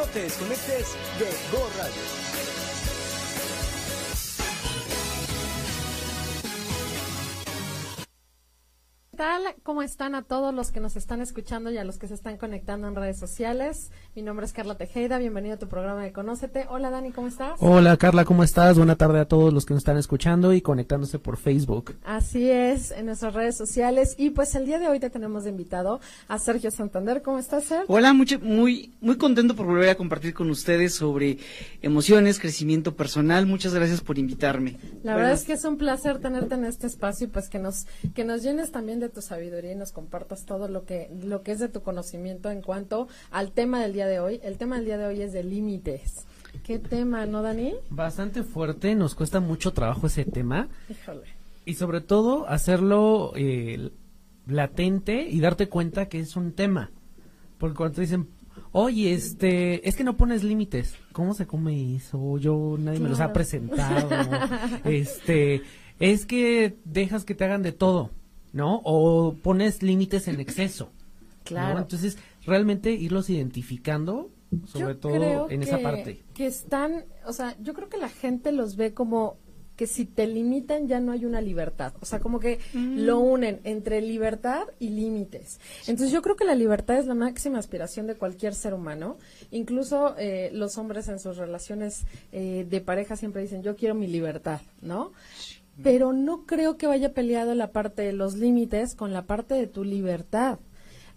No te desconectes de Go Radio. Tal? ¿Cómo están a todos los que nos están escuchando y a los que se están conectando en redes sociales? Mi nombre es Carla Tejeda, bienvenido a tu programa de Conócete. Hola Dani, ¿cómo estás? Hola Carla, ¿cómo estás? Buena tarde a todos los que nos están escuchando y conectándose por Facebook. Así es, en nuestras redes sociales. Y pues el día de hoy te tenemos de invitado a Sergio Santander. ¿Cómo estás, Sergio? Hola, mucho, muy, muy contento por volver a compartir con ustedes sobre emociones, crecimiento personal. Muchas gracias por invitarme. La verdad es que es un placer tenerte en este espacio y pues que nos, que nos llenes también de tu sabiduría y nos compartas todo lo que, lo que es de tu conocimiento en cuanto al tema del día de hoy. El tema del día de hoy es de límites. ¿Qué tema, no, Dani? Bastante fuerte, nos cuesta mucho trabajo ese tema. Híjole. Y sobre todo hacerlo eh, latente y darte cuenta que es un tema. Porque cuando te dicen, oye, este, es que no pones límites. ¿Cómo se come eso? Yo, nadie me los ha presentado. este, es que dejas que te hagan de todo, ¿no? O pones límites en exceso. ¿no? Claro. Entonces, realmente irlos identificando, sobre Yo todo creo en esa parte. Que están, o sea, yo creo que la gente los ve como que si te limitan ya no hay una libertad. O sea, como que lo unen entre libertad y límites. Entonces yo creo que la libertad es la máxima aspiración de cualquier ser humano. Incluso eh, los hombres en sus relaciones eh, de pareja siempre dicen, yo quiero mi libertad, ¿no? Pero no creo que vaya peleado la parte de los límites con la parte de tu libertad.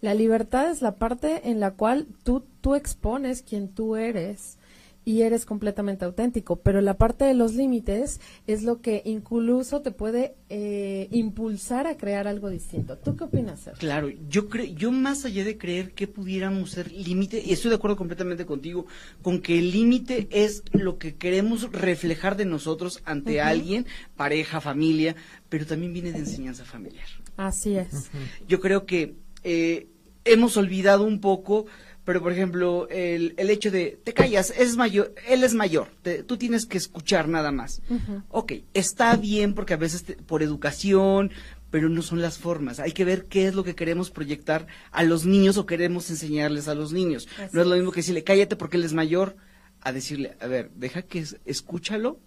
La libertad es la parte en la cual tú, tú expones quien tú eres y eres completamente auténtico, pero la parte de los límites es lo que incluso te puede eh, impulsar a crear algo distinto. ¿Tú qué opinas, Sergio? Claro, yo creo, yo más allá de creer que pudiéramos ser límite, y estoy de acuerdo completamente contigo, con que el límite es lo que queremos reflejar de nosotros ante alguien, pareja, familia, pero también viene de enseñanza familiar. Así es. Yo creo que eh, hemos olvidado un poco, pero por ejemplo, el, el hecho de, te callas, es mayor, él es mayor, te- tú tienes que escuchar nada más. Ujú. Ok, está bien porque a veces te- por educación, pero no son las formas. Hay que ver qué es lo que queremos proyectar a los niños o queremos enseñarles a los niños. Así no es lo mismo que decirle, cállate porque él es mayor, a decirle, a ver, deja que es- escúchalo.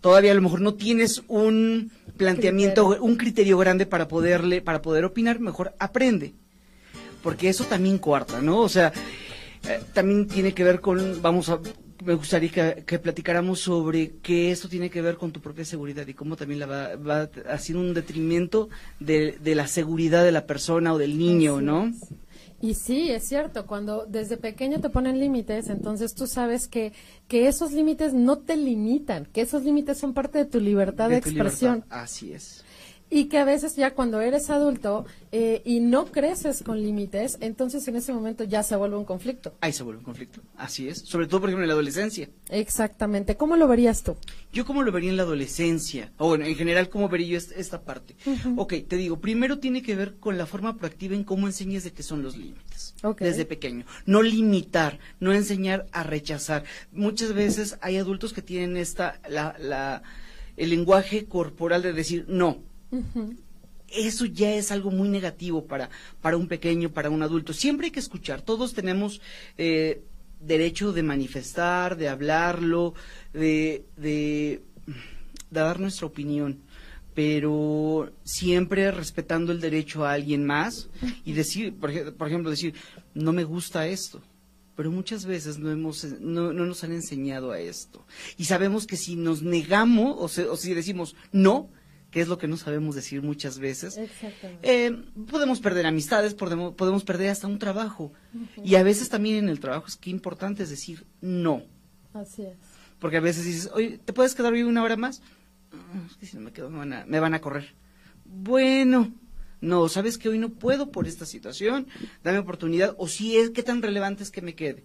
Todavía a lo mejor no tienes un planteamiento, Criterio. un criterio grande para poderle, para poder opinar, mejor aprende. Porque eso también coarta, ¿no? O sea, eh, también tiene que ver con, vamos a, me gustaría que, que platicáramos sobre que esto tiene que ver con tu propia seguridad y cómo también la va, va haciendo un detrimento de, de la seguridad de la persona o del niño, ¿no? Y sí, es cierto, cuando desde pequeño te ponen límites, entonces tú sabes que, que esos límites no te limitan, que esos límites son parte de tu libertad de, tu expresión. libertad. Así es. Y que a veces ya cuando eres adulto eh, y no creces con límites, entonces en ese momento ya se vuelve un conflicto. Ahí se vuelve un conflicto. Así es. Sobre todo, por ejemplo, en la adolescencia. Exactamente. ¿Cómo lo verías tú? Yo cómo lo vería en la adolescencia, o bueno, en general cómo vería yo est- esta parte. Ok, te digo, primero tiene que ver con la forma proactiva en cómo enseñas de qué son los límites. Ok. Desde pequeño. No limitar, no enseñar a rechazar. Muchas veces hay adultos que tienen esta, la, la, el lenguaje corporal de decir no. Eso ya es algo muy negativo para, para un pequeño, para un adulto. Siempre hay que escuchar. Todos tenemos eh, derecho de manifestar, de hablarlo, de, de, de dar nuestra opinión, pero siempre respetando el derecho a alguien más y decir, por ejemplo, decir, no me gusta esto. Pero muchas veces no, hemos, no, no nos han enseñado a esto. Y sabemos que si nos negamos o, se- o si decimos no, que es lo que no sabemos decir muchas veces, Exactamente. eh, podemos perder amistades, podemos, podemos perder hasta un trabajo. Y a veces también en el trabajo es que importante es decir no. Así es. Porque a veces dices, oye, ¿te puedes quedar hoy una hora más? "Mm, Es que si no me quedo me van a, me van a correr. Bueno, no, sabes que hoy no puedo por esta situación, dame oportunidad, o si es, ¿qué tan relevante es que me quede?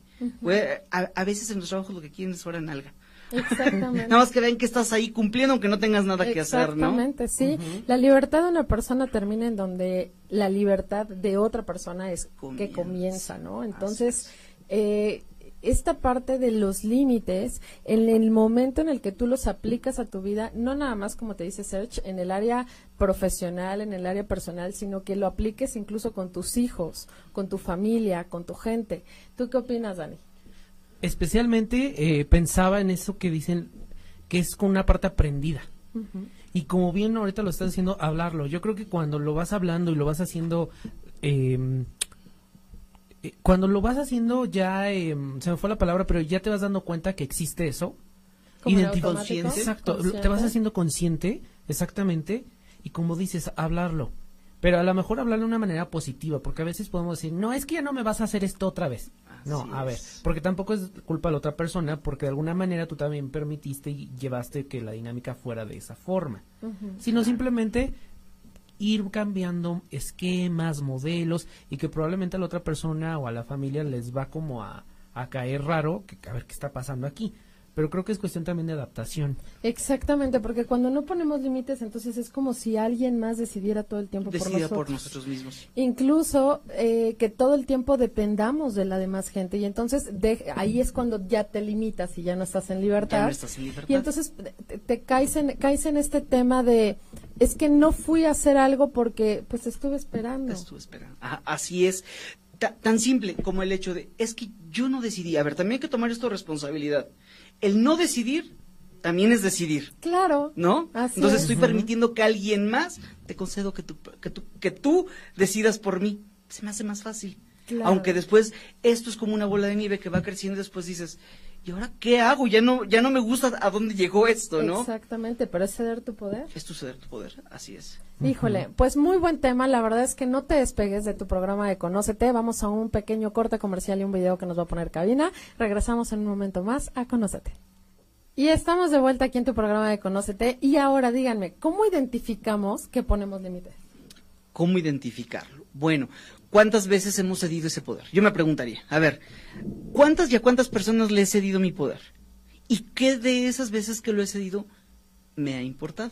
A, a veces en los trabajos lo que quieren es hora nalga. Exactamente. Nada más que vean que estás ahí cumpliendo aunque no tengas nada que hacer, ¿no? Exactamente, sí. La libertad de una persona termina en donde la libertad de otra persona es que Comienza. ¿no? Entonces, eh, esta parte de los límites, en el momento en el que tú los aplicas a tu vida, no nada más como te dice Serge, en el área profesional, en el área personal, sino que lo apliques incluso con tus hijos, con tu familia, con tu gente. ¿Tú qué opinas, Dani? Especialmente eh, pensaba en eso que dicen que es con una parte aprendida. Y como bien ahorita lo estás haciendo, hablarlo. Yo creo que cuando lo vas hablando y lo vas haciendo, em, eh, cuando lo vas haciendo ya, em, se me fue la palabra, pero ya te vas dando cuenta que existe eso. Como en Identifi- automático, Exacto, consciente. te vas haciendo consciente, exactamente, y como dices, hablarlo. Pero a lo mejor hablarlo de una manera positiva, porque a veces podemos decir, no, es que ya no me vas a hacer esto otra vez. no, a ver, es. porque tampoco es culpa de la otra persona, porque de alguna manera tú también permitiste y llevaste que la dinámica fuera de esa forma. Sino simplemente ir cambiando esquemas, modelos, y que probablemente a la otra persona o a la familia les va como a, a caer raro, que a ver qué está pasando aquí. Pero creo que es cuestión también de adaptación. Exactamente, porque cuando no ponemos límites, entonces es como si alguien más decidiera todo el tiempo por nosotros. por nosotros mismos. Incluso eh, que todo el tiempo dependamos de la demás gente y entonces de- ahí es cuando ya te limitas y ya no estás en libertad. Ya no estás en libertad. Y entonces te, te caes, en, caes en este tema de, es que no fui a hacer algo porque pues estuve esperando. Te estuve esperando. Ajá, así es. Ta- tan simple como el hecho de, es que yo no decidí. A ver, también hay que tomar esto responsabilidad. El no decidir también es decidir. Claro. ¿No? Así Entonces es. estoy permitiendo que alguien más te concedo que tú, que tú, que tú decidas por mí. Se me hace más fácil. Claro. Aunque después esto es como una bola de nieve que va creciendo y después dices, ¿y ahora qué hago? Ya no, ya no me gusta a dónde llegó esto, ¿no? Exactamente, pero es ceder tu poder. Es tu ceder tu poder, así es. Híjole, pues muy buen tema. La verdad es que no te despegues de tu programa de Conócete. Vamos a un pequeño corte comercial y un video que nos va a poner cabina. Regresamos en un momento más a Conócete. Y estamos de vuelta aquí en tu programa de Conócete. Y ahora díganme, ¿cómo identificamos que ponemos límites? ¿Cómo identificarlo? Bueno, ¿cuántas veces hemos cedido ese poder? Yo me preguntaría, a ver, ¿cuántas y a cuántas personas le he cedido mi poder? ¿Y qué de esas veces que lo he cedido me ha importado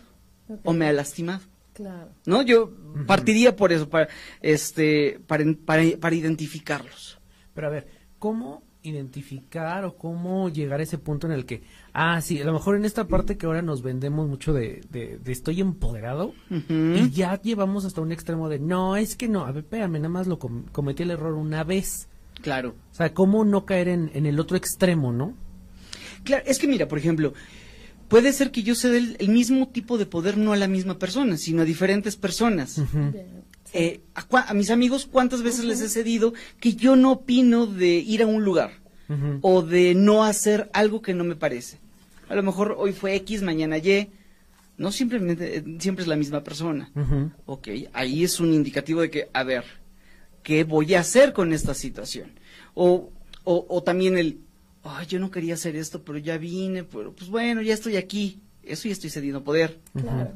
o me ha lastimado? Claro. ¿No? Yo partiría por eso, para, este, para, para, para identificarlos. Pero a ver, ¿cómo identificar o cómo llegar a ese punto en el que, ah, sí, a lo mejor en esta parte que ahora nos vendemos mucho de, de, de estoy empoderado y ya llevamos hasta un extremo de, no, es que no, a ver, espérame, nada más lo com- cometí el error una vez. Claro. O sea, ¿cómo no caer en, en el otro extremo, no? Claro, es que mira, por ejemplo, puede ser que yo ceda el, el mismo tipo de poder no a la misma persona, sino a diferentes personas. Eh, a, cua- a mis amigos, ¿cuántas veces les he cedido que yo no opino de ir a un lugar o de no hacer algo que no me parece? A lo mejor hoy fue X, mañana Y. No simplemente, eh, siempre es la misma persona. Ujú. Ok, ahí es un indicativo de que, a ver, ¿qué voy a hacer con esta situación? O, o, o también el, ay, yo no quería hacer esto, pero ya vine, pero pues bueno, ya estoy aquí. Eso ya estoy cediendo poder. Claro.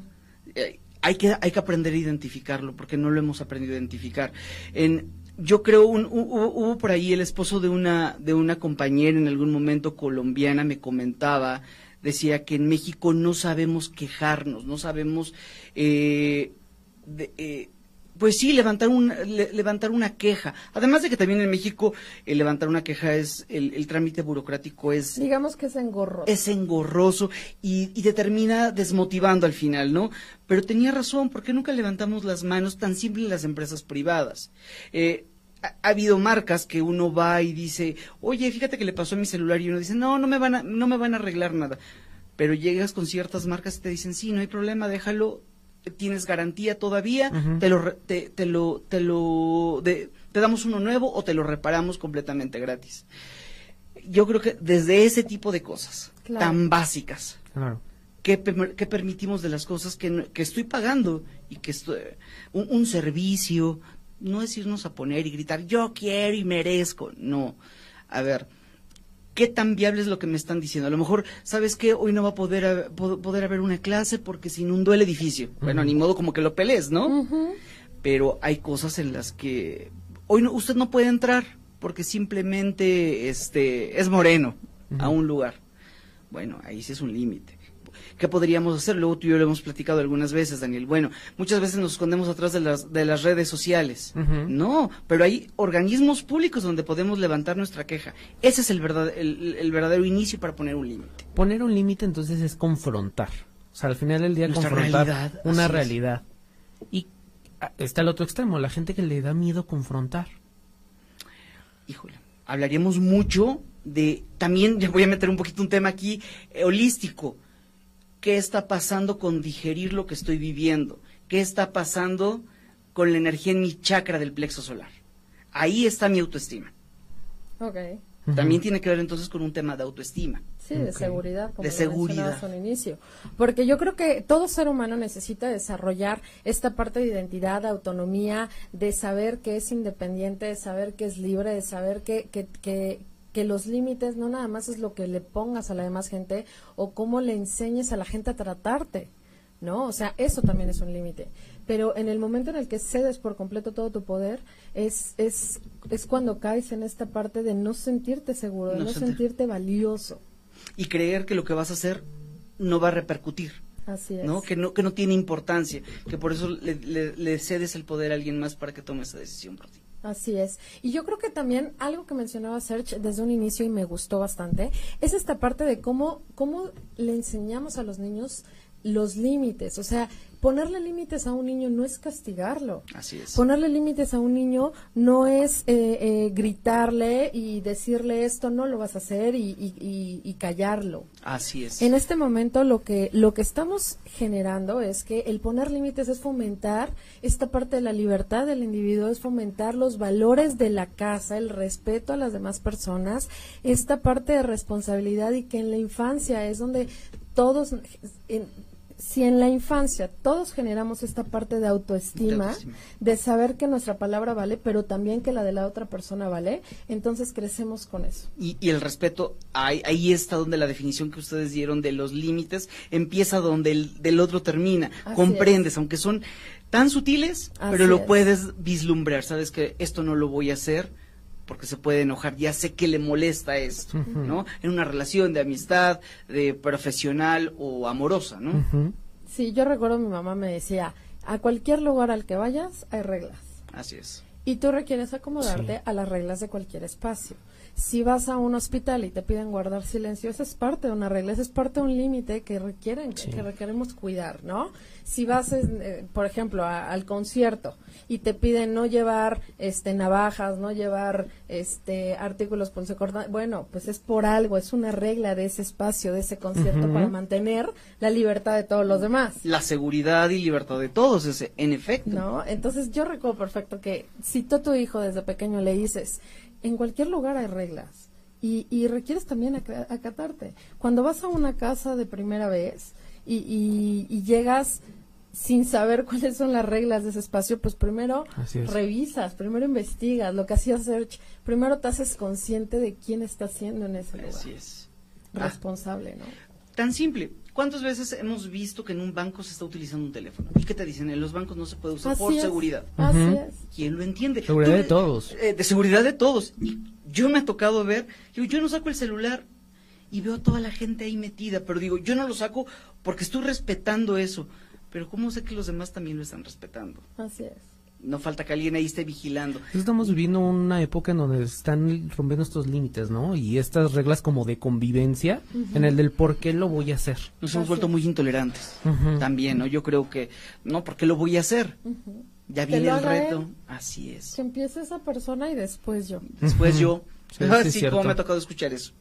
Eh, hay que hay que aprender a identificarlo porque no lo hemos aprendido a identificar. En yo creo un, hu- hubo, hubo por ahí el esposo de una de una compañera en algún momento colombiana me comentaba decía que en México no sabemos quejarnos no sabemos eh, de- eh, pues sí levantar un le- levantar una queja además de que también en México el levantar una queja es el, el trámite burocrático es Digamos que es engorroso. es engorroso y, y te termina desmotivando al final, ¿no? Pero tenía razón, ¿por qué nunca levantamos las manos tan simple en las empresas privadas? Eh, ha, ha habido marcas que uno va y dice, oye, fíjate que le pasó a mi celular y uno dice, no, no me van a, no me van a arreglar nada. Pero llegas con ciertas marcas y te dicen, sí, no hay problema, déjalo, tienes garantía todavía, te lo, re- te, te lo, te lo, de- te damos uno nuevo o te lo reparamos completamente gratis. Yo creo que desde ese tipo de cosas Claro. tan básicas Claro. que, per- que permitimos de las cosas que estoy pagando y que estoy, un, un servicio, no es irnos a poner y gritar yo quiero y merezco, no. A ver, ¿qué tan viable es lo que me están diciendo? A lo mejor, ¿sabes qué? Hoy no va a poder, haber- po- poder haber una clase porque se inundó el edificio. Bueno, ni modo como que lo pelees, ¿no? Pero hay cosas en las que hoy no, usted no puede entrar porque simplemente este es moreno a un lugar. Bueno, ahí sí es un límite. ¿Qué podríamos hacer? Luego tú y yo lo hemos platicado algunas veces, Daniel. Bueno, muchas veces nos escondemos atrás de las, de las redes sociales. No, pero hay organismos públicos donde podemos levantar nuestra queja. Ese es el, verdad, el, el verdadero inicio para poner un límite. Poner un límite entonces es confrontar. O sea, al final del día Nuestra confrontar realidad, una es. realidad. Y ah, está el otro extremo, la gente que le da miedo confrontar. Híjole, hablaríamos mucho de también voy a meter un poquito un tema aquí eh, holístico. ¿Qué está pasando con digerir lo que estoy viviendo? ¿Qué está pasando con la energía en mi chakra del plexo solar? Ahí está mi autoestima. Ok. También tiene que ver entonces con un tema de autoestima. Sí, de seguridad, como De lo seguridad. al inicio. Porque yo creo que todo ser humano necesita desarrollar esta parte de identidad, de autonomía, de saber que es independiente, de saber que es libre, de saber que, que, que, que los límites no nada más es lo que le pongas a la demás gente o cómo le enseñes a la gente a tratarte. ¿no? O sea, eso también es un límite. Pero en el momento en el que cedes por completo todo tu poder, es, es, es cuando caes en esta parte de no sentirte seguro, de No no, sentir- sentirte valioso. Y creer que lo que vas a hacer no va a repercutir. Así es. ¿no? Que no que no tiene importancia, que por eso le, le- le cedes el poder a alguien más para que tome esa decisión por ti. Así es. Y yo creo que también algo que mencionaba Serge desde un inicio y me gustó bastante es esta parte de cómo, cómo le enseñamos a los niños los límites. O sea, ponerle límites a un niño no es castigarlo. Así es. Ponerle límites a un niño no es eh, eh, gritarle y decirle esto no lo vas a hacer y, y- y- y callarlo. Así es. En este momento lo que lo que estamos generando es que el poner límites es fomentar esta parte de la libertad del individuo, es fomentar los valores de la casa, el respeto a las demás personas, esta parte de responsabilidad y que en la infancia es donde todos en- si en la infancia todos generamos esta parte de autoestima, De autoestima. de saber que nuestra palabra vale, pero también que la de la otra persona vale, entonces crecemos con eso. Y, y el respeto, ahí, ahí está donde la definición que ustedes dieron de los límites empieza donde el del otro termina. Así Comprendes, aunque son tan sutiles, Así pero lo es. puedes vislumbrar. Sabes que esto no lo voy a hacer porque se puede enojar. Ya sé que le molesta esto. ¿no? En una relación de amistad, de profesional o amorosa, ¿no? Sí, yo recuerdo mi mamá me decía, a cualquier lugar al que vayas hay reglas. Así es. Y tú requieres acomodarte Sí. a las reglas de cualquier espacio. Si vas a un hospital y te piden guardar silencio, esa es parte de una regla, esa es parte de un límite que requieren, Sí. que requeremos cuidar, ¿no? Si vas, eh, por ejemplo, a- al concierto y te piden no llevar este navajas, no llevar este artículos punzocortantes, bueno, pues es por algo, es una regla de ese espacio, de ese concierto para mantener la libertad de todos los demás. La seguridad y libertad de todos, ese, en efecto. ¿No? Entonces yo recuerdo perfecto que si tú a tu hijo desde pequeño le dices, en cualquier lugar hay reglas y, y requieres también aca- acatarte. Cuando vas a una casa de primera vez y, y- y llegas sin saber cuáles son las reglas de ese espacio, pues primero es. revisas, primero investigas, lo que hacía Search, primero te hacies consciente de quién está haciendo en ese lugar. Así es. Ah, Responsable, ¿no? Tan simple. ¿Cuántas veces hemos visto que en un banco se está utilizando un teléfono? ¿Y qué te dicen? En los bancos no se puede usar Así por es, seguridad. Así es. ¿Quién lo entiende? Seguridad Tú- de todos. eh, de seguridad de todos. Y yo me ha tocado ver, digo, yo no saco el celular y veo a toda la gente ahí metida, pero digo, yo no lo saco porque estoy respetando eso. Pero ¿cómo sé que los demás también lo están respetando? Así es. No falta que alguien ahí esté vigilando. Estamos viviendo una época en donde están rompiendo estos límites, ¿no? Y estas reglas como de convivencia, en el del por qué lo voy a hacer. Nos hemos vuelto es. muy intolerantes. También, ¿no? Yo creo que, no, ¿por qué lo voy a hacer? Ya viene el reto. él. Así es. Que empiece esa persona y después yo. Después yo. Sí, sí, cómo me ha tocado escuchar eso.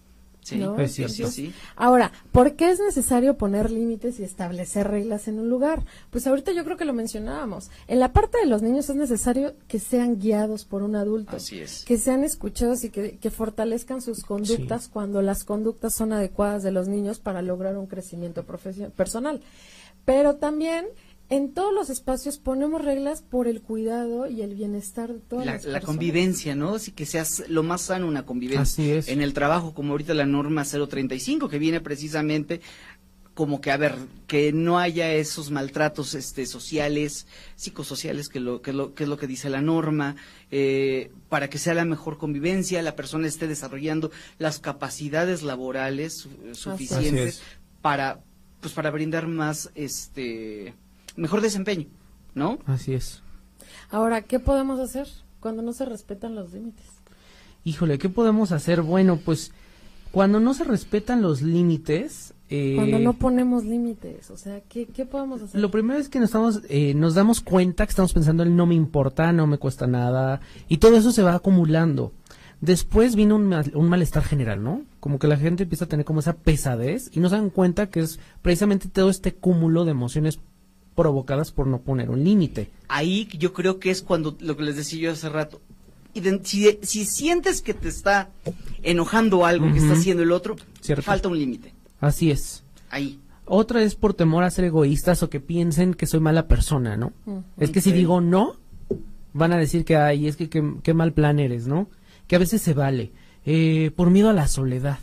Sí, ¿no? es sí, cierto. sí, Entonces, sí. Ahora, ¿por qué es necesario poner límites y establecer reglas en un lugar? Pues ahorita yo creo que lo mencionábamos. En la parte de los niños es necesario que sean guiados por un adulto. Así es. Que sean escuchados y que, que fortalezcan sus conductas cuando las conductas son adecuadas de los niños para lograr un crecimiento profesio- personal. Pero también en todos los espacios ponemos reglas por el cuidado y el bienestar de todas La, las la personas. convivencia, ¿no? Así que seas lo más sano una convivencia. Así es. En el trabajo, como ahorita la norma 035, que viene precisamente como que, a ver, que no haya esos maltratos este, sociales, psicosociales, que, lo, que, lo, que es lo que dice la norma, eh, para que sea la mejor convivencia, la persona esté desarrollando las capacidades laborales su- suficientes es. para, pues, para brindar más, este, mejor desempeño, ¿no? Así es. Ahora, ¿qué podemos hacer cuando no se respetan los límites? Híjole, ¿qué podemos hacer? Bueno, pues cuando no se respetan los límites, eh, Cuando no ponemos límites, o sea, ¿qué, qué podemos hacer? lo primero es que nos, estamos, eh, nos damos cuenta que estamos pensando en no me importa, no me cuesta nada, y todo eso se va acumulando. después vino un, mal- un malestar general, ¿no? Como que la gente empieza a tener como esa pesadez y no se dan cuenta que es precisamente todo este cúmulo de emociones provocadas por no poner un límite. Ahí yo creo que es cuando, lo que les decía yo hace rato, si, si sientes que te está enojando algo que está haciendo el otro, Cierto. falta un límite. Así es. Ahí. Otra es por temor a ser egoístas o que piensen que soy mala persona, ¿no? Es que si digo no, van a decir que, ay, es que qué, qué mal plan eres, ¿no? Que a veces se vale. Eh, por miedo a la soledad.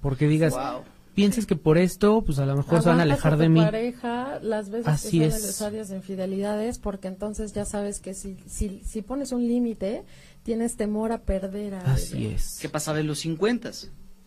Porque digas, Wow. Pienses que por esto, pues a lo mejor se van a alejar tu de mí. pareja las veces Así que es. son necesarias de infidelidades, porque entonces ya sabes que si, si, si pones un límite, tienes temor a perder a Así alguien. es. ¿Qué pasaba en los 50?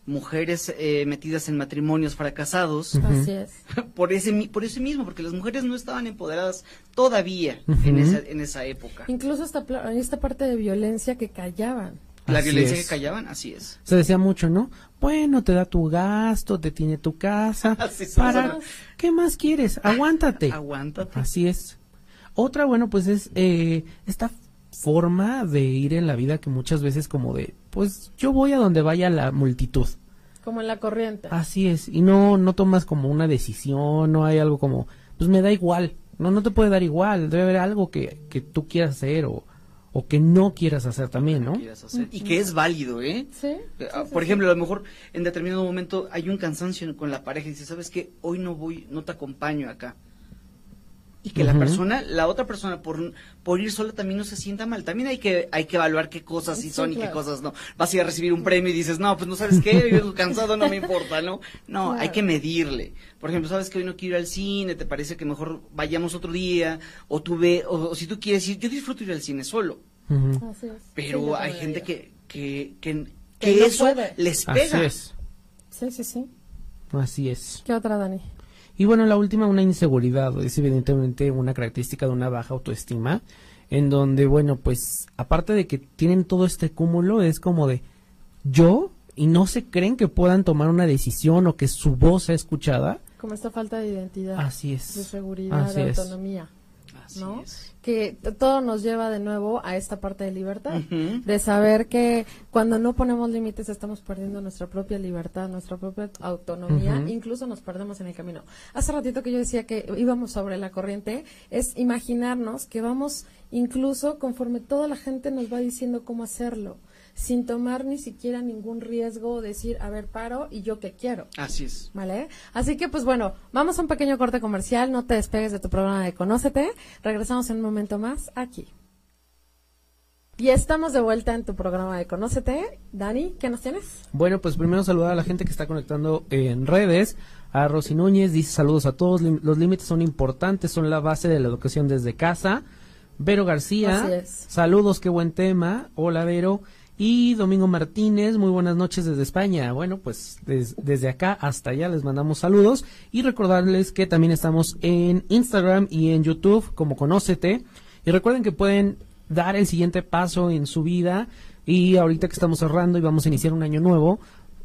Mujeres eh, metidas en matrimonios fracasados Así es. por ese mi- por ese mismo, porque las mujeres no estaban empoderadas todavía en esa en esa época. Incluso esta, esta parte de violencia que callaban. La Así violencia es. que callaban, así es. Se decía mucho, ¿no? Bueno, te da tu gasto, te tiene tu casa. Así para ¿Qué más quieres? Aguántate. Aguántate. Así es. Otra, bueno, pues es eh, esta forma de ir en la vida que muchas veces como de, pues yo voy a donde vaya la multitud. Como en la corriente. Así es. Y no, no tomas como una decisión, no hay algo como, pues me da igual. No, no te puede dar igual. Debe haber algo que, que tú quieras hacer o, o que no quieras hacer también, ¿no? hacer. Y que es válido, ¿eh? Sí. Eh, sí, ah, sí, Por sí. ejemplo, a lo mejor en determinado momento hay un cansancio con la pareja y dice, ¿sabes qué? Hoy no voy, no te acompaño acá. Y que la persona, la otra persona, por, por ir sola también no se sienta mal. También hay que, hay que evaluar qué cosas sí Sí, son y qué cosas no. Vas a ir a recibir un premio y dices, no, pues no sabes qué, yo cansado, no me importa, ¿no? No, Claro. hay que medirle. Por ejemplo, sabes que hoy no quiero ir al cine, te parece que mejor vayamos otro día, o tú ve, o, o si tú quieres ir, yo disfruto ir al cine solo. Así es. Pero hay gente que, que, que, Que que no eso les Así pega. es. Sí, sí, sí. Así es. ¿Qué otra, Dani? Y bueno, la última, una inseguridad, es evidentemente una característica de una baja autoestima, en donde, bueno, pues aparte de que tienen todo este cúmulo, es como de yo, y no se creen que puedan tomar una decisión o que su voz sea escuchada. Como esta falta de identidad. Así es. De seguridad, Así de es. Así ¿no? es. Que todo nos lleva de nuevo a esta parte de libertad, de saber que cuando no ponemos límites estamos perdiendo nuestra propia libertad, nuestra propia autonomía, incluso nos perdemos en el camino. Hace ratito que yo decía que íbamos sobre la corriente, es imaginarnos que vamos incluso conforme toda la gente nos va diciendo cómo hacerlo, sin tomar ni siquiera ningún riesgo o decir, a ver, paro y yo qué quiero. Así es. ¿Vale? Así que, pues bueno, vamos a un pequeño corte comercial. No te despegues de tu programa de Conócete. Regresamos en un momento más aquí. Y estamos de vuelta en tu programa de Conócete. Dani, ¿qué nos tienes? Bueno, pues primero saludar a la gente que está conectando en redes. A Rosy Núñez dice saludos a todos. Los límites son importantes, son la base de la educación desde casa. Vero García, Así es. saludos, qué buen tema. Hola Vero. Y Domingo Martínez, muy buenas noches desde España. Bueno, pues des- desde acá hasta allá les mandamos saludos y recordarles que también estamos en Instagram y en YouTube como Conócete. Y recuerden que pueden dar el siguiente paso en su vida y ahorita que estamos cerrando y vamos a iniciar un año nuevo,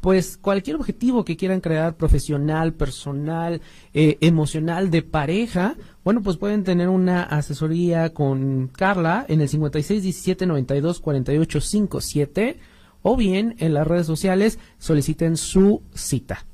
pues cualquier objetivo que quieran crear profesional, personal, eh, emocional, de pareja, bueno, pues pueden tener una asesoría con Carla en el 56 17 92 48 57 o bien en las redes sociales soliciten su cita.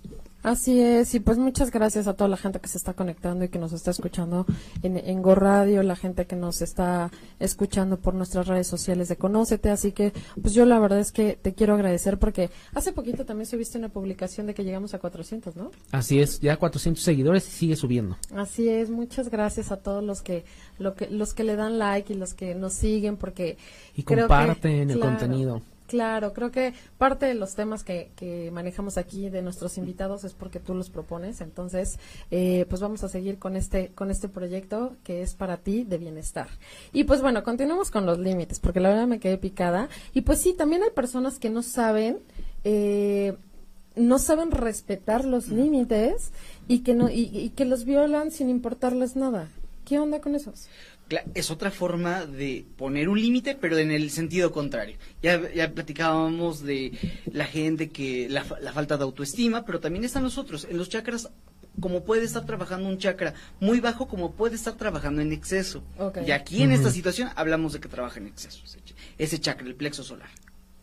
Así es, y pues muchas gracias a toda la gente que se está conectando y que nos está escuchando en, en Go Radio, la gente que nos está escuchando por nuestras redes sociales de Conócete, así que pues yo la verdad es que te quiero agradecer porque hace poquito también subiste una publicación de que llegamos a 400, ¿no? Así es, ya 400 seguidores y sigue subiendo. Así es, muchas gracias a todos los que, lo que los que le dan like y los que nos siguen porque Y creo que- comparten el claro, contenido. Claro, creo que parte de los temas que, que manejamos aquí de nuestros invitados es porque tú los propones, entonces eh, pues vamos a seguir con este con este proyecto que es para ti de bienestar. Y pues bueno, continuamos con los límites porque la verdad me quedé picada y pues sí, también hay personas que no saben eh, no saben respetar los límites y que no y, y que los violan sin importarles nada. ¿Qué onda con esos? Es otra forma de poner un límite, pero en el sentido contrario. Ya, ya platicábamos de la gente que la, fa- la falta de autoestima, pero también están los otros. En los chakras, como puede estar trabajando un chakra muy bajo, como puede estar trabajando en exceso. Ok. Y aquí en Ujú. esta situación hablamos de que trabaja en exceso ese, ch- ese chakra, el plexo solar.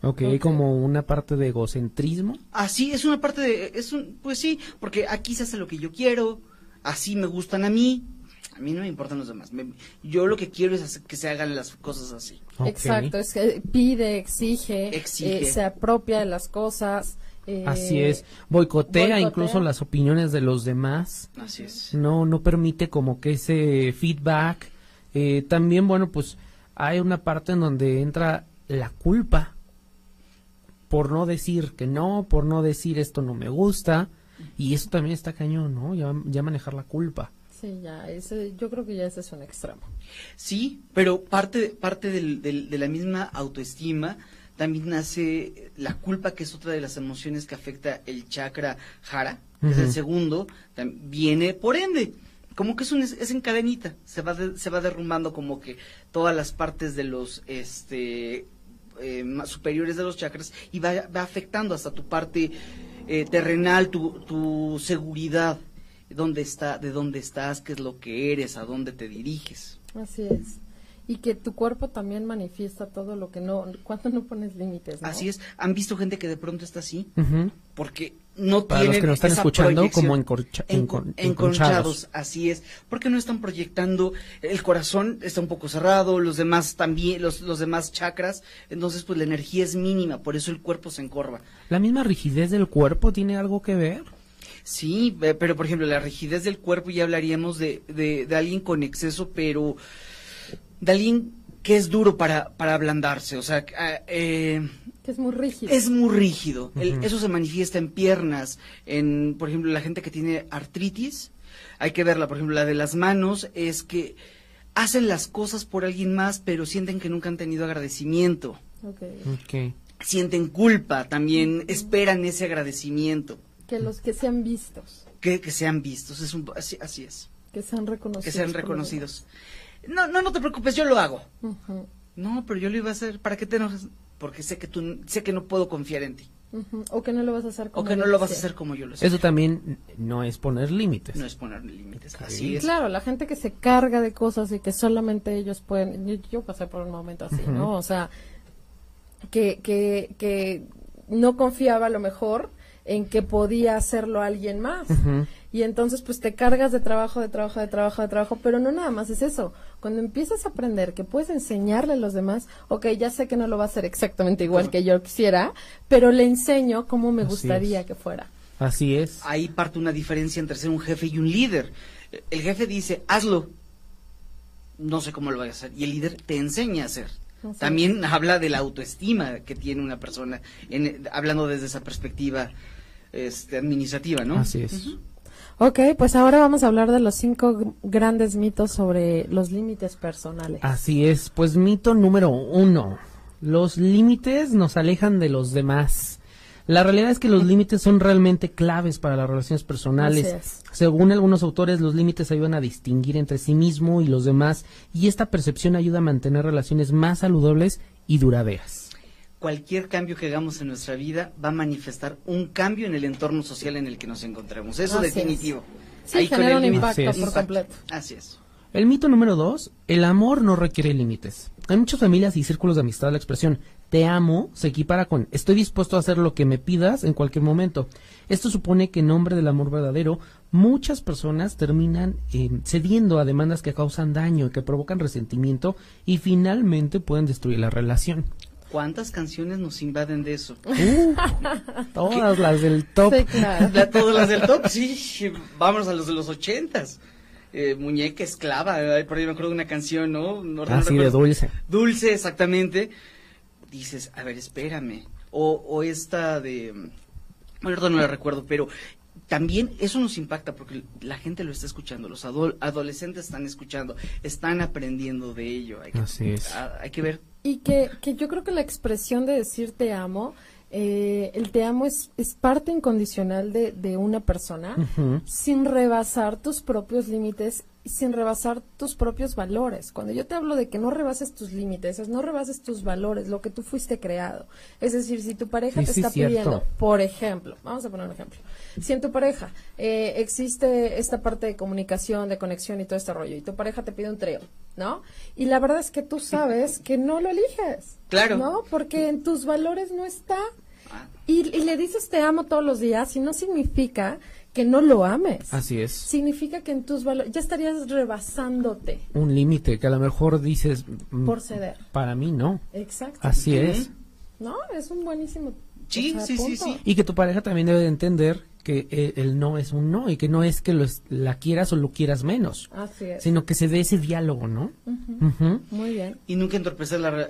Ok, Ok. como una parte de egocentrismo. Así es una parte de, es un, pues sí, porque aquí se hace lo que yo quiero, así me gustan a mí, a mí no me importan los demás. Me- yo lo que quiero es hacer que se hagan las cosas así. Exacto, es que pide, exige, Exige. eh, se apropia de las cosas. eh, Así es. Boicotea, boicotea. incluso las opiniones de los demás. Así es. No, no permite como que ese feedback. Eh, también, bueno, pues hay una parte en donde entra la culpa por no decir que no, por no decir esto no me gusta. Y eso también está cañón, ¿no? Ya, ya manejar la culpa. Sí, ya, ese, yo creo que ya ese es un extremo. Sí, pero parte, parte del- del- de la misma autoestima también nace la culpa, que es otra de las emociones que afecta el chakra jara, que es el segundo, viene por ende. Como que es, un, es en cadenita, se va, de- se va derrumbando como que todas las partes de los este, eh, más superiores de los chakras y va, va afectando hasta tu parte eh, terrenal, tu, tu seguridad, dónde está, de dónde estás, qué es lo que eres, a dónde te diriges. Así es. Y que tu cuerpo también manifiesta todo lo que no, cuando no pones límites, ¿no? Así es. ¿Han visto gente que de pronto está así? Ujú. Porque no Para los tienen que nos están escuchando, como encorcha- Enco- encon- enconchados, enconchados. así es. Porque no están proyectando, el corazón está un poco cerrado, los demás también, los, los demás chakras, entonces pues la energía es mínima, por eso el cuerpo se encorva. ¿La misma rigidez del cuerpo tiene algo que ver? Sí, eh, pero por ejemplo, la rigidez del cuerpo ya hablaríamos de, de, de alguien con exceso, pero de alguien que es duro para, para ablandarse, o sea, eh, Que es muy rígido. es muy rígido. El- eso se manifiesta en piernas, en, por ejemplo, la gente que tiene artritis, hay que verla, por ejemplo, la de las manos es que hacen las cosas por alguien más, pero sienten que nunca han tenido agradecimiento, Ok. Ok. sienten culpa, también esperan ese agradecimiento, Que los que sean vistos, que, que sean vistos, es un, así, así es, que sean reconocidos. que sean reconocidos. No, no, no te preocupes, yo lo hago. demás. Ujú, No, pero yo lo iba a hacer, ¿para qué te enojas? Porque sé que tú, sé que no puedo confiar en ti, ujú. O que no lo vas a hacer como o que no yo lo vas a hacer como yo lo sé. Eso también no es poner límites. No es poner límites, Ok. así es. Claro, la gente que se carga de cosas y que solamente ellos pueden. Yo, yo pasé por un momento así, Ujú. ¿no? O sea, que, que, que no confiaba a lo mejor en que podía hacerlo alguien más. Y entonces pues te cargas de trabajo, de trabajo, de trabajo, de trabajo, pero no nada más es eso. Cuando empiezas a aprender que puedes enseñarle a los demás, ok, ya sé que no lo va a hacer exactamente igual que yo quisiera, pero le enseño cómo me Así gustaría es. que fuera. Así es. Ahí parte una diferencia entre ser un jefe y un líder. El jefe dice, hazlo. No sé cómo lo vayas a hacer. Y el líder te enseña a hacer. También habla de la autoestima que tiene una persona, en- hablando desde esa perspectiva este, administrativa, ¿no? Así es. Ok, pues ahora vamos a hablar de los cinco gr- grandes mitos sobre los límites personales. Así es. Pues mito número uno. Los límites nos alejan de los demás. La realidad es que los límites son realmente claves para las relaciones personales. Es. Según algunos autores, los límites ayudan a distinguir entre sí mismo y los demás y esta percepción ayuda a mantener relaciones más saludables y duraderas. Cualquier cambio que hagamos en nuestra vida va a manifestar un cambio en el entorno social en el que nos encontremos. Eso Así es. definitivo. Sí, con genera el un impacto es. por completo. Así es. El mito número dos, el amor no requiere límites. En muchas familias y círculos de amistad la expresión te amo se equipara con estoy dispuesto a hacer lo que me pidas en cualquier momento. Esto supone que en nombre del amor verdadero muchas personas terminan eh, cediendo a demandas que causan daño y que provocan resentimiento y finalmente pueden destruir la relación. ¿Cuántas canciones nos invaden de eso? Uh, todas las del top. Sí, claro. La- todas las del top, sí. Vamos a los de los ochentas. Eh, muñeca esclava, por ahí me acuerdo de una canción, ¿no? no no Así de dulce. Dulce, exactamente. Dices, a ver, espérame. O, o esta de... Bueno, no la recuerdo, pero también eso nos impacta porque la gente lo está escuchando, los adol- adolescentes están escuchando, están aprendiendo de ello. Hay que, Así es. a- hay que ver. Y que, que yo creo que la expresión de decir te amo, eh, el te amo es, es parte incondicional de, de una persona sin rebasar tus propios límites sin rebasar tus propios valores. Cuando yo te hablo de que no rebases tus límites, es no rebases tus valores, lo que tú fuiste creado. Es decir, si tu pareja Sí, te sí, está cierto. pidiendo, por ejemplo, vamos a poner un ejemplo, si en tu pareja eh, existe esta parte de comunicación, de conexión y todo este rollo, y tu pareja te pide un trío, ¿no? Y la verdad es que tú sabes que no lo eliges. Claro. ¿No? Porque en tus valores no está. Ah. Y, y le dices te amo todos los días y no significa que no lo ames. Así es. Significa que en tus valores ya estarías rebasándote Un límite que a lo mejor dices, mm, por ceder. para mí no. Exacto. Así es. No, es un buenísimo. Sí, o sea, sí, sí, punto. sí. Y que tu pareja también debe de entender que eh, el no es un no y que no es que lo es- la quieras o lo quieras menos, Así es. sino que se dé ese diálogo, ¿no? Ujú. Muy bien. y nunca entorpecer la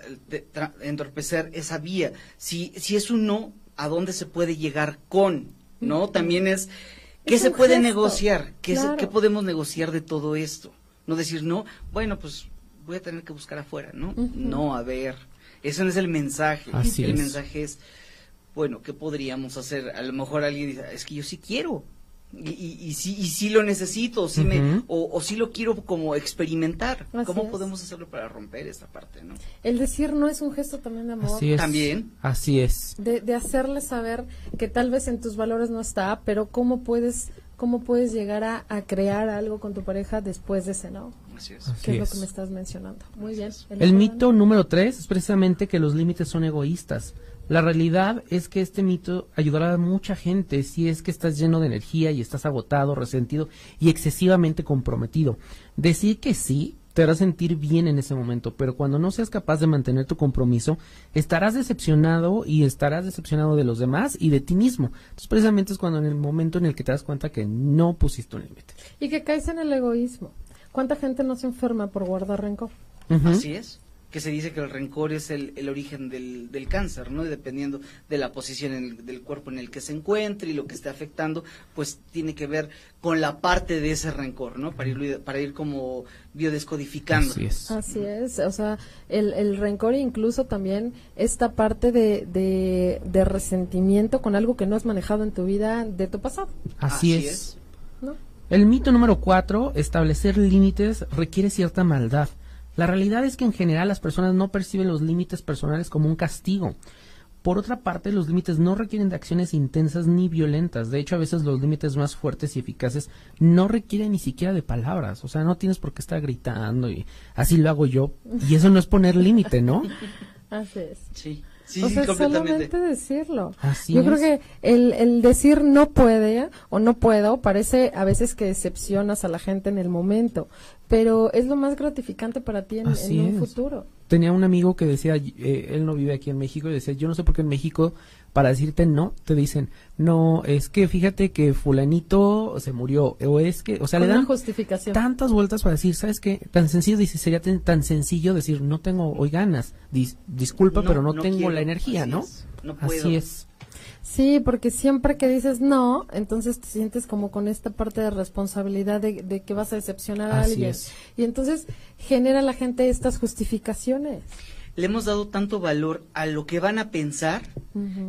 entorpecer esa vía si si es un no a dónde se puede llegar con no también es qué se puede gesto, negociar qué se- qué podemos negociar de todo esto no decir no bueno pues voy a tener que buscar afuera no no a ver eso no es el mensaje. Así el es. mensaje es bueno qué podríamos hacer a lo mejor alguien dice es que yo sí quiero y, y, y sí y sí lo necesito o sí me Ujú. o, o sí lo quiero como experimentar Así cómo es. podemos hacerlo para romper esta parte no El decir no es un gesto también de amor. Así es. También. Así es. De, de hacerle saber que tal vez en tus valores no está, pero cómo puedes, cómo puedes llegar a, a crear algo con tu pareja después de ese no. Así es. Así Que es lo que me estás mencionando. Muy bien. El otro, mito número tres es precisamente que los límites son egoístas. La realidad es que este mito ayudará a mucha gente si es que estás lleno de energía y estás agotado, resentido y excesivamente comprometido. Decir que sí te hará sentir bien en ese momento, pero cuando no seas capaz de mantener tu compromiso, estarás decepcionado y estarás decepcionado de los demás y de ti mismo. Entonces precisamente es cuando en el momento en el que te das cuenta que no pusiste un límite. Y que caes en el egoísmo. ¿Cuánta gente no se enferma por guardar rencor? Así es. Que se dice que el rencor es el, el origen del, del cáncer, ¿no? Y dependiendo de la posición en el- del cuerpo en el que se encuentre y lo que esté afectando, pues tiene que ver con la parte de ese rencor, ¿no? Para ir, para ir como biodescodificando. Así es. Así es, o sea, el, el rencor incluso también esta parte de, de, de resentimiento con algo que no has manejado en tu vida de tu pasado, Así, Así es. es. ¿no? El mito número cuatro, establecer límites requiere cierta maldad. La realidad es que en general las personas no perciben los límites personales como un castigo. Por otra parte, los límites no requieren de acciones intensas ni violentas. De hecho, a veces los límites más fuertes y eficaces no requieren ni siquiera de palabras. O sea, no tienes por qué estar gritando y así lo hago yo. Y eso no es poner límite, ¿no? Así es. Sí, sí, o sea, completamente. solamente decirlo. Así Yo creo que el, el decir no puede o no puedo parece a veces que decepcionas a la gente en el momento, pero es lo más gratificante para ti en, un es. futuro. Tenía un amigo que decía, eh, él no vive aquí en México, y decía, yo no sé por qué en México, para decirte no, te dicen, no, es que fíjate que fulanito se murió, o es que, o sea, Con le dan justificación. tantas vueltas para decir, ¿sabes qué? Tan sencillo, dice, sería tan, tan sencillo decir, no tengo hoy ganas, dis- disculpa, pero no, tengo quiero, la energía, así ¿no? es, No puedo. Así es. Sí, porque siempre que dices no, entonces te sientes como con esta parte de responsabilidad de, de que vas a decepcionar a Así alguien. es. Y entonces genera la gente estas justificaciones. Le hemos dado tanto valor a lo que van a pensar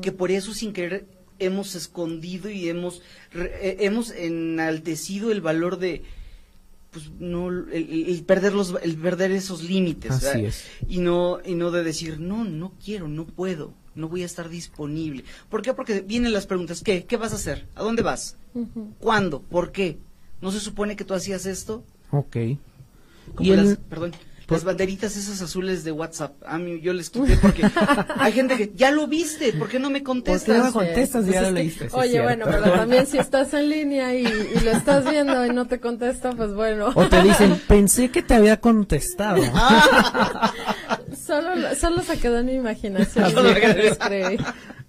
que por eso sin querer hemos escondido y hemos re- eh, hemos enaltecido el valor de pues no el, perder los el perder esos límites Así es. y no y no de decir no no quiero no puedo no voy a estar disponible ¿por qué? porque vienen las preguntas qué qué vas a hacer a dónde vas cuándo por qué no se supone que tú hacías esto Ok. como Y las, el, perdón, por- las banderitas esas azules de WhatsApp. A mí yo les quité porque hay gente que ya lo viste, ¿por qué no me contestas? ¿Por qué no me Sí, contestas? pues Ya es lo leíste, sí, Oye, bueno, pero también si estás en línea y, y lo estás viendo y no te contesta, pues bueno. o te dicen, pensé que te había contestado. solo, solo se quedó en mi imaginación.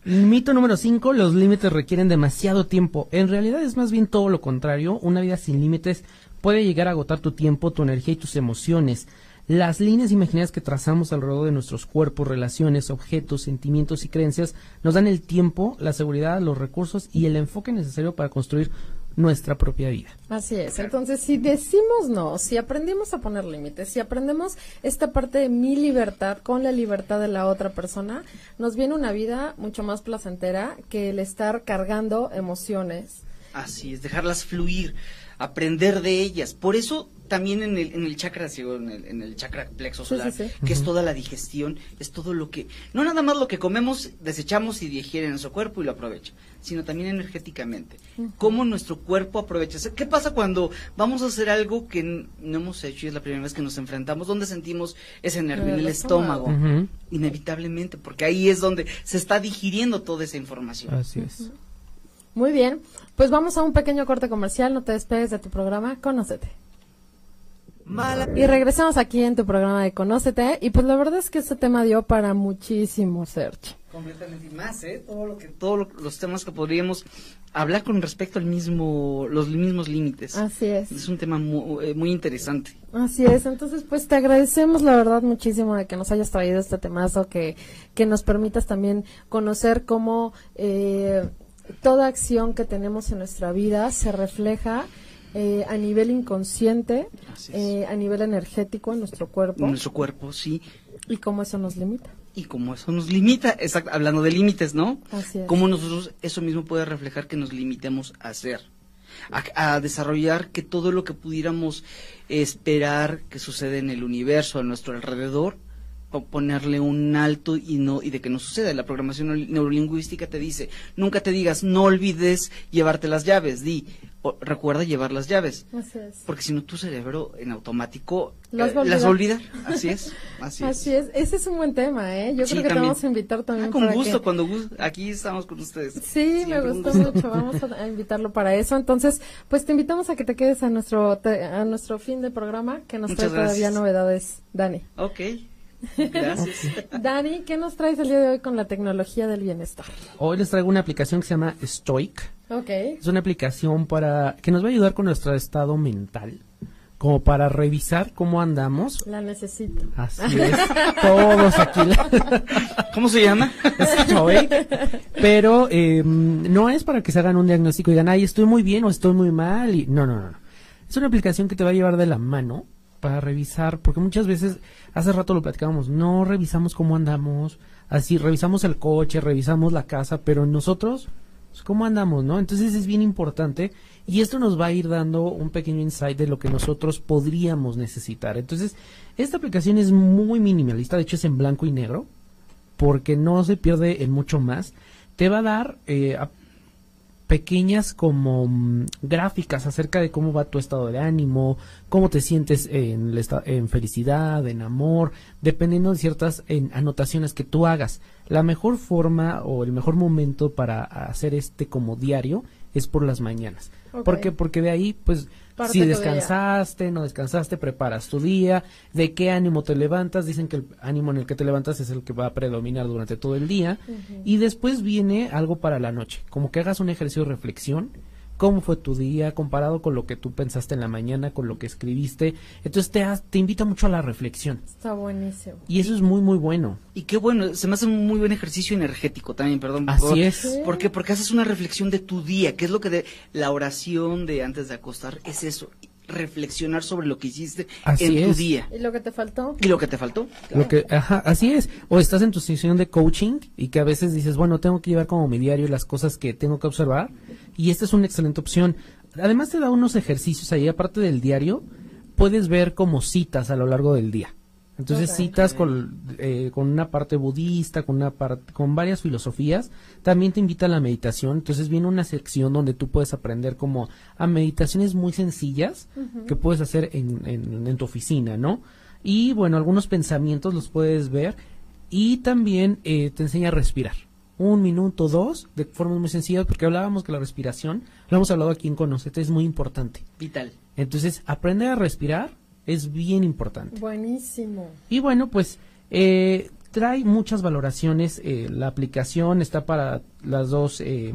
Mito número 5, los límites requieren demasiado tiempo. En realidad es más bien todo lo contrario. Una vida sin límites puede llegar a agotar tu tiempo, tu energía y tus emociones. Las líneas imaginarias que trazamos alrededor de nuestros cuerpos, relaciones, objetos, sentimientos y creencias nos dan el tiempo, la seguridad, los recursos y el enfoque necesario para construir nuestra propia vida. Así es. Entonces, si decimos no, si aprendimos a poner límites, si aprendemos esta parte de mi libertad con la libertad de la otra persona, nos viene una vida mucho más placentera que el estar cargando emociones. Así es, dejarlas fluir, aprender de ellas. Por eso también en el, en el chakra, en el, en el chakra plexo solar, sí, sí. que es toda la digestión, es todo lo que, no nada más lo que comemos, desechamos y digiere en nuestro cuerpo y lo aprovecha, sino también energéticamente. Cómo nuestro cuerpo aprovecha. ¿Qué pasa cuando vamos a hacer algo que no hemos hecho y es la primera vez que nos enfrentamos? ¿Dónde sentimos ese nervio? En el estómago. Inevitablemente, porque ahí es donde se está digiriendo toda esa información. Así es. Muy bien, pues vamos a un pequeño corte comercial, no te despegues de tu programa, Conócete. Y regresamos aquí en tu programa de Conócete, y pues la verdad es que este tema dio para muchísimo search. Completamente y más, ¿eh? Todo lo que, todos lo- los temas que podríamos hablar con respecto al mismo, los mismos límites. Así es. Es un tema mu- eh, muy, interesante. Así es, entonces pues te agradecemos la verdad muchísimo de que nos hayas traído este temazo, que, que nos permitas también conocer cómo eh, toda acción que tenemos en nuestra vida se refleja eh, a nivel inconsciente, eh, a nivel energético en nuestro cuerpo Nuestro cuerpo, sí. y cómo eso nos limita. Y como eso nos limita, exacto, hablando de límites, ¿no? Así es. Cómo nosotros eso mismo puede reflejar que nos limitemos a hacer, a, a desarrollar que todo lo que pudiéramos esperar que sucede en el universo, a nuestro alrededor, ponerle un alto y no y de que no suceda. La programación neuro- neurolingüística te dice, nunca te digas, no olvides llevarte las llaves, di, o- recuerda llevar las llaves. Así es. Porque si no, tu cerebro en automático Las eh, va a las va a olvidar. olvidar. Así es, así, Así es, ese es un buen tema, ¿eh? Yo Sí, creo que te también. vamos a invitar también Ah, con para gusto, que- cuando. Aquí estamos con ustedes. Sí, me gustó mucho. Vamos a, invitarlo para eso. Entonces, pues te invitamos a que te quedes a nuestro te- a nuestro fin de programa, que nos Muchas trae todavía novedades, Dani. Ok, gracias. Dani, ¿qué nos traes el día de hoy con la tecnología del bienestar? Hoy les traigo una aplicación que se llama Stoic. Ok. Es una aplicación para que nos va a ayudar con nuestro estado mental, como para revisar cómo andamos. La necesito. Así es, todos aquí. la- ¿Cómo se llama? Stoic. Pero eh, no es para que se hagan un diagnóstico y digan, ay, estoy muy bien o estoy muy mal. Y, no, no, no. Es una aplicación que te va a llevar de la mano para revisar, porque muchas veces, hace rato lo platicábamos, no revisamos cómo andamos, así, revisamos el coche, revisamos la casa, pero nosotros, pues, cómo andamos, ¿no? Entonces es bien importante y esto nos va a ir dando un pequeño insight de lo que nosotros podríamos necesitar. Entonces, esta aplicación es muy minimalista, de hecho es en blanco y negro, porque no se pierde en mucho más. Te va a dar eh, pequeñas como mm, gráficas acerca de cómo va tu estado de ánimo, cómo te sientes en, en felicidad, en amor, dependiendo de ciertas en, anotaciones que tú hagas. La mejor forma o el mejor momento para hacer este como diario es por las mañanas. Ok. ¿Por qué? Porque de ahí, pues, Parte si descansaste, no descansaste, preparas tu día, de qué ánimo te levantas, dicen que el ánimo en el que te levantas es el que va a predominar durante todo el día, y después viene algo para la noche, como que hagas un ejercicio de reflexión, cómo fue tu día comparado con lo que tú pensaste en la mañana, con lo que escribiste, entonces te, ha- te invita mucho a la reflexión, Está buenísimo. y eso es muy muy bueno. Y qué bueno, se me hace un muy buen ejercicio energético también, perdón. Así por- es. Sí. ¿Por qué? Porque haces una reflexión de tu día, que es lo que de la oración de antes de acostar, es eso, reflexionar sobre lo que hiciste Así en tu es. día. ¿Y lo que te faltó? Y lo que te faltó. Lo que, ajá, así es. O estás en tu sesión de coaching y que a veces dices, bueno, tengo que llevar como mi diario las cosas que tengo que observar. Y esta es una excelente opción. Además te da unos ejercicios ahí, aparte del diario, puedes ver como citas a lo largo del día. Entonces citas con, eh, con una parte budista, con una parte, con varias filosofías. También te invita a la meditación. Entonces viene una sección donde tú puedes aprender como a meditaciones muy sencillas que puedes hacer en, en, en tu oficina, ¿no? Y bueno, algunos pensamientos los puedes ver y también eh, te enseña a respirar. Un minuto, dos, de forma muy sencilla, porque hablábamos que la respiración, lo hemos hablado aquí en Conocete, es muy importante. Vital. Entonces, aprender a respirar es bien importante. Buenísimo. Y bueno, pues eh, trae muchas valoraciones. eh, la aplicación está para las dos, eh,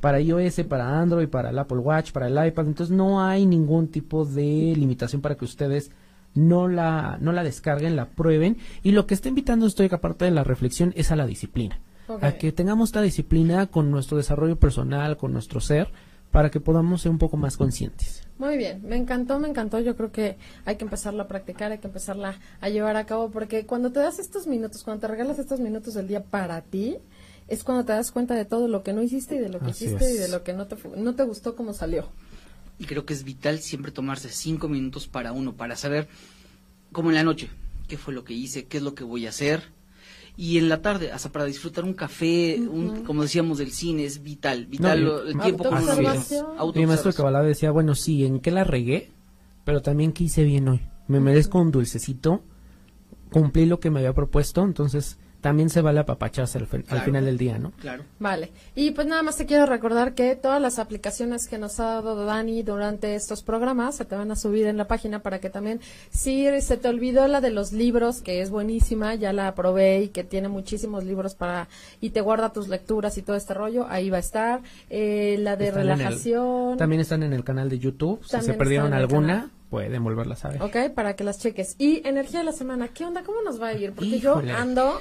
para iOS, para Android, para el Apple Watch, para el iPad. Entonces no hay ningún tipo de limitación para que ustedes no la, no la descarguen, la prueben. Y lo que está invitando estoy, aparte de la reflexión, es a la disciplina. A que tengamos esta disciplina con nuestro desarrollo personal, con nuestro ser, para que podamos ser un poco más conscientes. Muy bien, me encantó, me encantó. Yo creo que hay que empezarla a practicar, hay que empezarla a llevar a cabo, porque cuando te das estos minutos, cuando te regalas estos minutos del día para ti, es cuando te das cuenta de todo lo que no hiciste y de lo que Así hiciste y de lo que no te, fu- no te gustó como salió. y creo que es vital siempre tomarse cinco minutos para uno, para saber, como en la noche, qué fue lo que hice, qué es lo que voy a hacer. Y en la tarde, hasta para disfrutar un café, un, como decíamos del cine, es vital, vital No, lo- el tiempo con uno. Mi maestro. Kabbalah decía, bueno, sí, ¿en qué la regué? Pero también qué hice bien hoy. Me merezco un dulcecito, cumplí lo que me había propuesto, entonces también se vale apapacharse al, fin- al final del día, ¿no? Claro. Vale. Y pues nada más te quiero recordar que todas las aplicaciones que nos ha dado Dani durante estos programas se te van a subir en la página para que también, si se te olvidó la de los libros, que es buenísima, ya la probé y que tiene muchísimos libros para, y te guarda tus lecturas y todo este rollo, ahí va a estar. Eh, la de Están en el- relajación. también están en el canal de YouTube. Si se perdieron alguna, canal. pueden volverlas a ver. Ok, para que las cheques. Y energía de la semana, ¿qué onda? ¿Cómo nos va a ir? Porque Híjole. yo ando,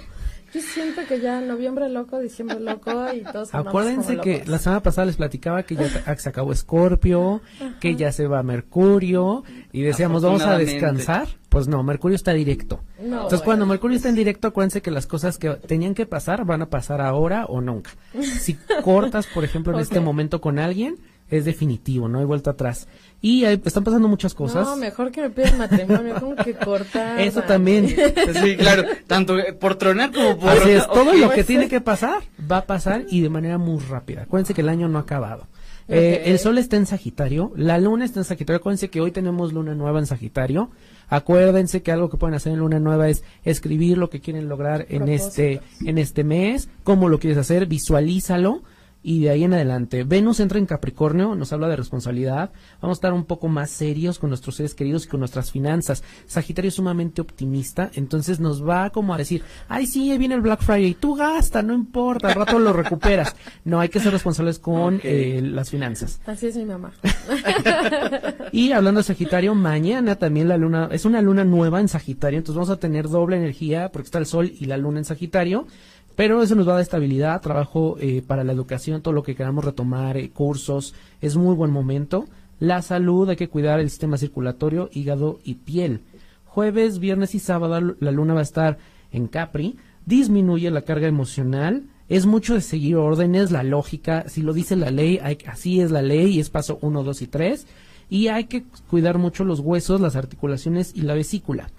yo siento que ya noviembre loco, diciembre loco y todos Acuérdense como que la semana pasada les platicaba que ya se acabó Escorpio, que ya se va Mercurio y decíamos vamos a descansar. Pues no, Mercurio está directo. No, Entonces bueno. cuando Mercurio está en directo, acuérdense que las cosas que tenían que pasar van a pasar ahora o nunca. Si cortas, por ejemplo, en este momento con alguien, es definitivo, no hay vuelta atrás. Y hay- están pasando muchas cosas. No, mejor que me pidas matrimonio, como que cortar. Eso también. Sí, claro, tanto por tronar como por... Así es, todo lo que tiene que pasar va a pasar y de manera muy rápida. Acuérdense que el año no ha acabado. Eh, el sol está en Sagitario, la luna está en Sagitario. Acuérdense que hoy tenemos luna nueva en Sagitario. Acuérdense que algo que pueden hacer en luna nueva es escribir lo que quieren lograr en este, en este mes, cómo lo quieres hacer, visualízalo. Y de ahí en adelante, Venus entra en Capricornio, nos habla de responsabilidad. Vamos a estar un poco más serios con nuestros seres queridos y con nuestras finanzas. Sagitario es sumamente optimista, entonces nos va como a decir, ay sí, ahí viene el Black Friday, tú gasta, no importa, al rato lo recuperas. No, hay que ser responsables con eh, las finanzas. Así es mi mamá. Y hablando de Sagitario, mañana también la luna, es una luna nueva en Sagitario, entonces vamos a tener doble energía porque está el sol y la luna en Sagitario, pero eso nos va a dar estabilidad, trabajo eh, para la educación, todo lo que queramos retomar, eh, cursos, es muy buen momento. La salud, hay que cuidar el sistema circulatorio, hígado y piel. Jueves, viernes y sábado la luna va a estar en Capri, disminuye la carga emocional, es mucho de seguir órdenes, la lógica, si lo dice la ley, hay, así es la ley y es paso 1, 2 y 3. Y hay que cuidar mucho los huesos, las articulaciones y la vesícula.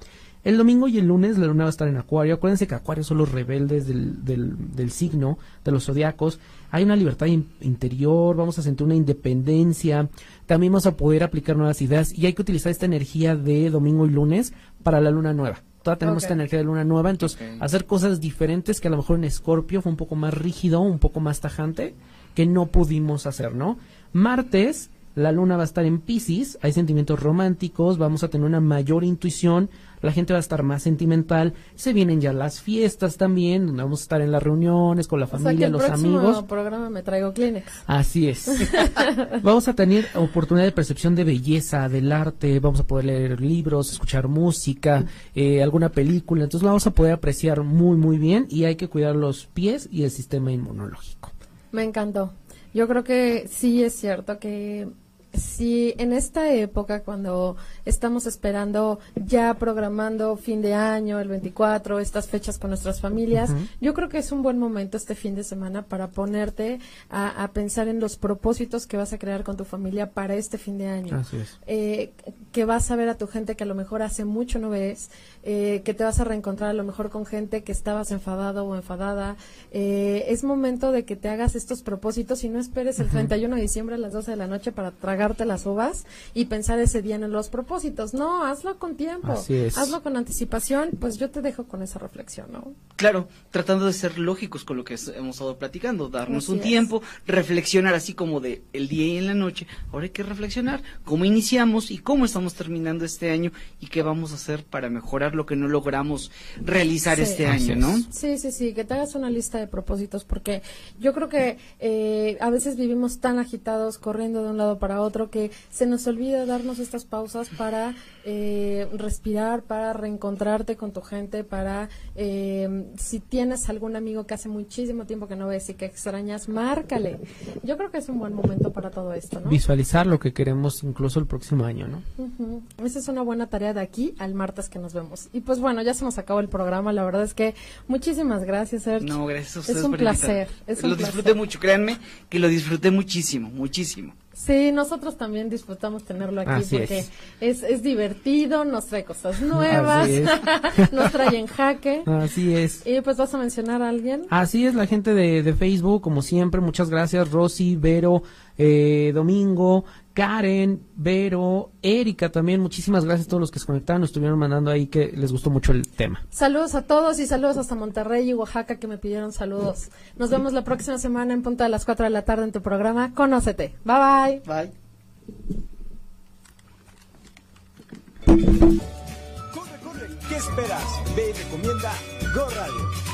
El domingo y el lunes la luna va a estar en Acuario. Acuérdense que Acuario son los rebeldes del, del, del signo, de los zodiacos. Hay una libertad in- interior, vamos a sentir una independencia. También vamos a poder aplicar nuevas ideas y hay que utilizar esta energía de domingo y lunes para la luna nueva. Todavía tenemos Ok. esta energía de luna nueva, entonces hacer cosas diferentes que a lo mejor en Escorpio fue un poco más rígido, un poco más tajante, que no pudimos hacer, ¿no? Martes, la luna va a estar en Pisces, hay sentimientos románticos, vamos a tener una mayor intuición, la gente va a estar más sentimental, se vienen ya las fiestas también, donde vamos a estar en las reuniones con la O sea que familia, el los próximo amigos. programa me traigo Kleenex. Así es. vamos a tener oportunidad de percepción de belleza, del arte, vamos a poder leer libros, escuchar música, eh, alguna película, entonces lo vamos a poder apreciar muy, muy bien y hay que cuidar los pies y el sistema inmunológico. Me encantó. Yo creo que sí es cierto que si en esta época cuando estamos esperando ya programando fin de año, el 24, estas fechas con nuestras familias, yo creo que es un buen momento este fin de semana para ponerte a, a pensar en los propósitos que vas a crear con tu familia para este fin de año. Así es. Eh, que vas a ver a tu gente que a lo mejor hace mucho no ves, eh, que te vas a reencontrar a lo mejor con gente que estabas enfadado o enfadada. Eh, es momento de que te hagas estos propósitos y no esperes el 31 de diciembre a las 12 de la noche para tragarte las uvas y pensar ese día en los propósitos. No, hazlo con tiempo, Así es. hazlo con anticipación. Pues yo te dejo con esa reflexión, ¿no? Claro, tratando de ser lógicos con lo que hemos estado platicando, darnos Así un es. tiempo, reflexionar así como de el día y en la noche. Ahora hay que reflexionar cómo iniciamos y cómo estamos terminando este año y qué vamos a hacer para mejorar lo que no logramos realizar Sí. este año. ¿no? Sí, sí, sí, que te hagas una lista de propósitos, porque yo creo que eh, a veces vivimos tan agitados, corriendo de un lado para otro, que se nos olvida darnos estas pausas para eh, respirar, para reencontrarte con tu gente, para eh, si tienes algún amigo que hace muchísimo tiempo que no ves y que extrañas, márcale. Yo creo que es un buen momento para todo esto, ¿no? Visualizar lo que queremos incluso el próximo año, ¿no? Esa es una buena tarea de aquí al martes que nos vemos. Y pues bueno, ya se nos acabó el programa. La verdad es que muchísimas gracias, Sergio. No, gracias a ustedes Es un por placer. Es un lo placer. disfruté mucho, créanme que lo disfruté muchísimo, muchísimo. Sí, nosotros también disfrutamos tenerlo aquí Así porque es. es. Es, nuevas, nos trae cosas nuevas, nos trae en jaque. Así es. Y pues vas a mencionar a alguien. Así es la gente de, de Facebook, como siempre, muchas gracias, Rosy, Vero, eh, Domingo, Karen, Vero, Erika también, muchísimas gracias a todos los que se conectaron, nos estuvieron mandando ahí que les gustó mucho el tema. Saludos a todos y saludos hasta Monterrey y Oaxaca que me pidieron saludos. Nos vemos la próxima semana en punto de las 4 de la tarde en tu programa. Conócete. Bye bye. Bye. Corre, corre, ¿qué esperas? Ve y recomienda Go Radio.